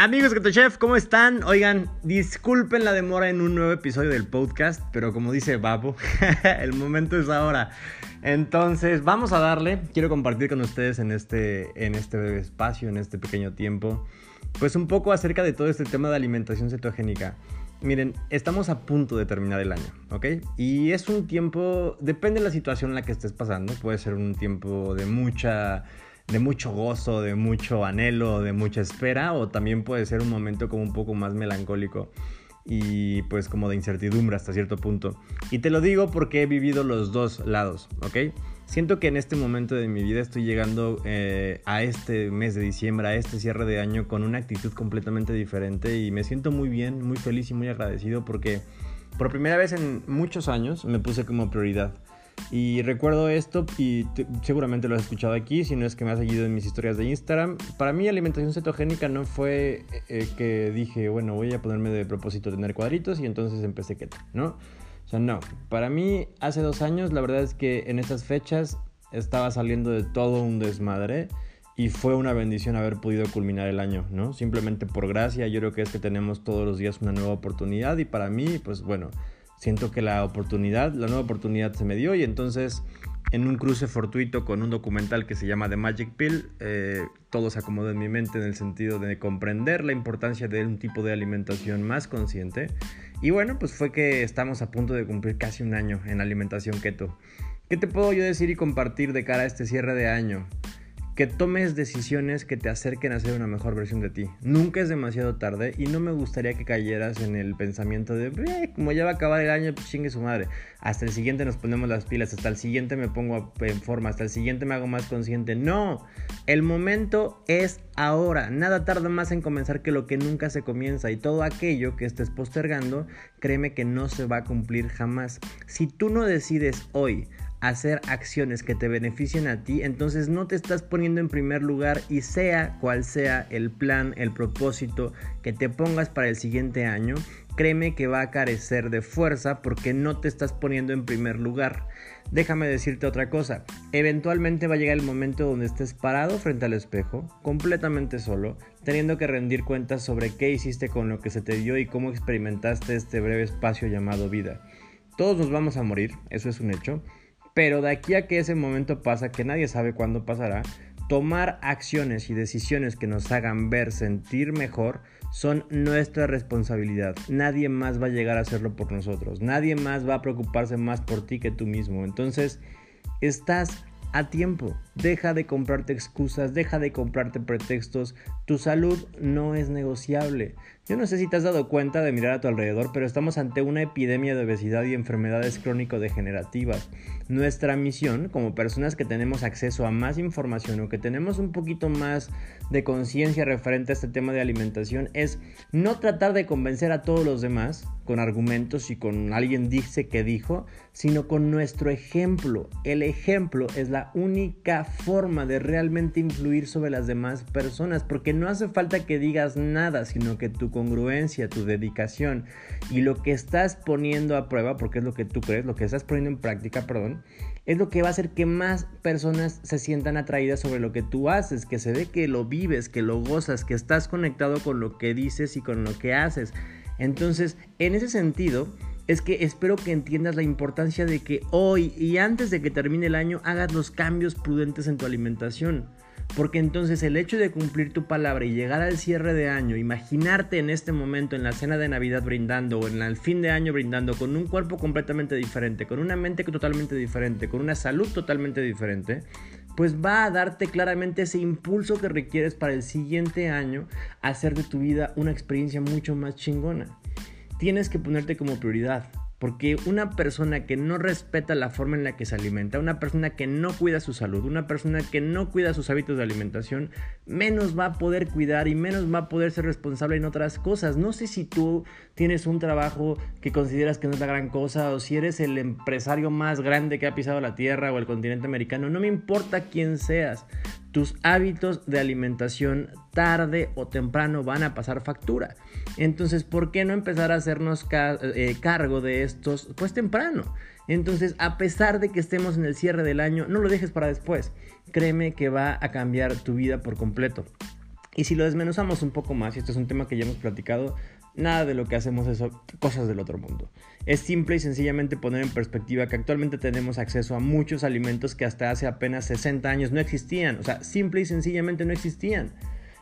Amigos Chef, ¿cómo están? Oigan, disculpen la demora en un nuevo episodio del podcast, pero como dice Babo, el momento es ahora. Entonces, vamos a darle. Quiero compartir con ustedes en este, en este espacio, en este pequeño tiempo, pues un poco acerca de todo este tema de alimentación cetogénica. Miren, estamos a punto de terminar el año, ¿ok? Y es un tiempo, depende de la situación en la que estés pasando, puede ser un tiempo de mucha de mucho gozo, de mucho anhelo, de mucha espera, o también puede ser un momento como un poco más melancólico y pues como de incertidumbre hasta cierto punto. Y te lo digo porque he vivido los dos lados, ¿ok? Siento que en este momento de mi vida estoy llegando eh, a este mes de diciembre, a este cierre de año con una actitud completamente diferente y me siento muy bien, muy feliz y muy agradecido porque por primera vez en muchos años me puse como prioridad y recuerdo esto y seguramente lo has escuchado aquí, si no es que me has seguido en mis historias de Instagram. Para mí alimentación cetogénica no fue eh, que dije, bueno, voy a ponerme de propósito tener cuadritos y entonces empecé keto, ¿no? O sea, no. Para mí hace dos años la verdad es que en estas fechas estaba saliendo de todo un desmadre y fue una bendición haber podido culminar el año, ¿no? Simplemente por gracia, yo creo que es que tenemos todos los días una nueva oportunidad y para mí, pues bueno siento que la oportunidad, la nueva oportunidad se me dio y entonces en un cruce fortuito con un documental que se llama The Magic Pill, eh, todo se acomodó en mi mente en el sentido de comprender la importancia de un tipo de alimentación más consciente. Y bueno, pues fue que estamos a punto de cumplir casi un año en alimentación keto. ¿Qué te puedo yo decir y compartir de cara a este cierre de año? Que tomes decisiones que te acerquen a ser una mejor versión de ti. Nunca es demasiado tarde y no me gustaría que cayeras en el pensamiento de, como ya va a acabar el año, pues chingue su madre. Hasta el siguiente nos ponemos las pilas, hasta el siguiente me pongo en forma, hasta el siguiente me hago más consciente. No, el momento es ahora. Nada tarda más en comenzar que lo que nunca se comienza y todo aquello que estés postergando, créeme que no se va a cumplir jamás. Si tú no decides hoy, hacer acciones que te beneficien a ti, entonces no te estás poniendo en primer lugar y sea cual sea el plan, el propósito que te pongas para el siguiente año, créeme que va a carecer de fuerza porque no te estás poniendo en primer lugar. Déjame decirte otra cosa, eventualmente va a llegar el momento donde estés parado frente al espejo, completamente solo, teniendo que rendir cuentas sobre qué hiciste con lo que se te dio y cómo experimentaste este breve espacio llamado vida. Todos nos vamos a morir, eso es un hecho, pero de aquí a que ese momento pasa, que nadie sabe cuándo pasará, tomar acciones y decisiones que nos hagan ver, sentir mejor, son nuestra responsabilidad. Nadie más va a llegar a hacerlo por nosotros. Nadie más va a preocuparse más por ti que tú mismo. Entonces, estás a tiempo. Deja de comprarte excusas, deja de comprarte pretextos. Tu salud no es negociable. Yo no sé si te has dado cuenta de mirar a tu alrededor, pero estamos ante una epidemia de obesidad y enfermedades crónico-degenerativas. Nuestra misión, como personas que tenemos acceso a más información o que tenemos un poquito más de conciencia referente a este tema de alimentación, es no tratar de convencer a todos los demás con argumentos y con alguien dice que dijo, sino con nuestro ejemplo. El ejemplo es la única forma de realmente influir sobre las demás personas, porque no hace falta que digas nada, sino que tu congruencia, tu dedicación y lo que estás poniendo a prueba, porque es lo que tú crees, lo que estás poniendo en práctica, perdón, es lo que va a hacer que más personas se sientan atraídas sobre lo que tú haces, que se ve que lo vives, que lo gozas, que estás conectado con lo que dices y con lo que haces. Entonces, en ese sentido, es que espero que entiendas la importancia de que hoy y antes de que termine el año hagas los cambios prudentes en tu alimentación. Porque entonces el hecho de cumplir tu palabra y llegar al cierre de año, imaginarte en este momento en la cena de Navidad brindando o en el fin de año brindando con un cuerpo completamente diferente, con una mente totalmente diferente, con una salud totalmente diferente, pues va a darte claramente ese impulso que requieres para el siguiente año hacer de tu vida una experiencia mucho más chingona. Tienes que ponerte como prioridad. Porque una persona que no respeta la forma en la que se alimenta, una persona que no cuida su salud, una persona que no cuida sus hábitos de alimentación, menos va a poder cuidar y menos va a poder ser responsable en otras cosas. No sé si tú tienes un trabajo que consideras que no es la gran cosa o si eres el empresario más grande que ha pisado la tierra o el continente americano, no me importa quién seas. Tus hábitos de alimentación tarde o temprano van a pasar factura. Entonces, ¿por qué no empezar a hacernos eh, cargo de estos pues temprano? Entonces, a pesar de que estemos en el cierre del año, no lo dejes para después. Créeme que va a cambiar tu vida por completo. Y si lo desmenuzamos un poco más, y esto es un tema que ya hemos platicado, nada de lo que hacemos es cosas del otro mundo. Es simple y sencillamente poner en perspectiva que actualmente tenemos acceso a muchos alimentos que hasta hace apenas 60 años no existían. O sea, simple y sencillamente no existían.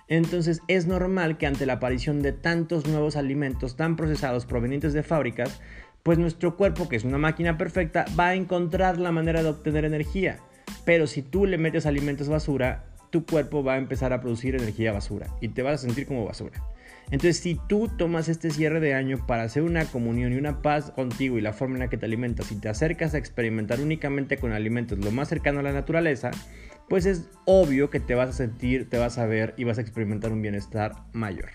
Entonces es normal que ante la aparición de tantos nuevos alimentos tan procesados provenientes de fábricas, pues nuestro cuerpo, que es una máquina perfecta, va a encontrar la manera de obtener energía. Pero si tú le metes alimentos basura, tu cuerpo va a empezar a producir energía basura y te vas a sentir como basura. Entonces, si tú tomas este cierre de año para hacer una comunión y una paz contigo y la forma en la que te alimentas y te acercas a experimentar únicamente con alimentos lo más cercano a la naturaleza, pues es obvio que te vas a sentir, te vas a ver y vas a experimentar un bienestar mayor.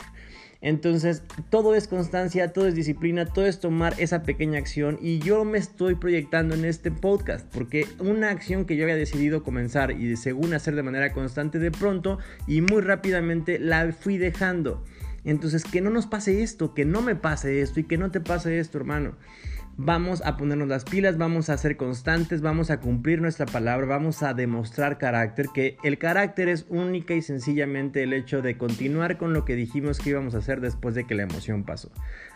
Entonces, todo es constancia, todo es disciplina, todo es tomar esa pequeña acción y yo me estoy proyectando en este podcast porque una acción que yo había decidido comenzar y según hacer de manera constante de pronto y muy rápidamente la fui dejando. Entonces, que no nos pase esto, que no me pase esto y que no te pase esto, hermano. Vamos a ponernos las pilas, vamos a ser constantes, vamos a cumplir nuestra palabra, vamos a demostrar carácter, que el carácter es única y sencillamente el hecho de continuar con lo que dijimos que íbamos a hacer después de que la emoción pasó.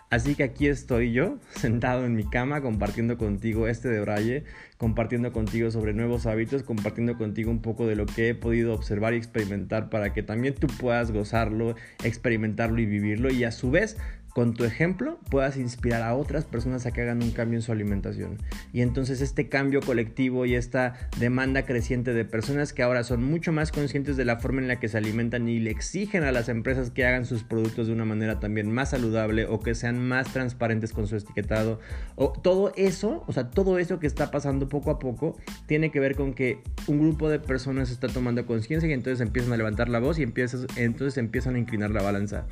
Así que aquí estoy yo, sentado en mi cama, compartiendo contigo este de Braille, compartiendo contigo sobre nuevos hábitos, compartiendo contigo un poco de lo que he podido observar y experimentar para que también tú puedas gozarlo, experimentarlo y vivirlo y a su vez con tu ejemplo puedas inspirar a otras personas a que hagan un cambio en su alimentación. Y entonces este cambio colectivo y esta demanda creciente de personas que ahora son mucho más conscientes de la forma en la que se alimentan y le exigen a las empresas que hagan sus productos de una manera también más saludable o que sean más transparentes con su etiquetado. O todo eso, o sea, todo eso que está pasando poco a poco tiene que ver con que un grupo de personas está tomando conciencia y entonces empiezan a levantar la voz y empiezas, entonces empiezan a inclinar la balanza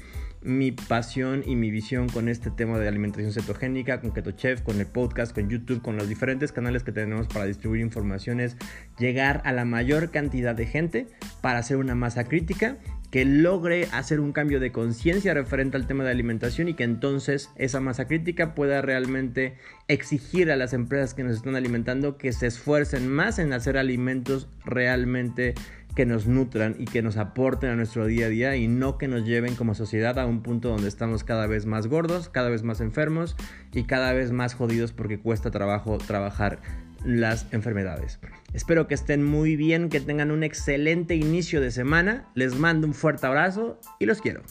mi pasión y mi visión con este tema de alimentación cetogénica, con Keto Chef, con el podcast, con YouTube, con los diferentes canales que tenemos para distribuir informaciones, llegar a la mayor cantidad de gente para hacer una masa crítica que logre hacer un cambio de conciencia referente al tema de alimentación y que entonces esa masa crítica pueda realmente exigir a las empresas que nos están alimentando que se esfuercen más en hacer alimentos realmente que nos nutran y que nos aporten a nuestro día a día y no que nos lleven como sociedad a un punto donde estamos cada vez más gordos, cada vez más enfermos y cada vez más jodidos porque cuesta trabajo trabajar las enfermedades. Espero que estén muy bien, que tengan un excelente inicio de semana. Les mando un fuerte abrazo y los quiero.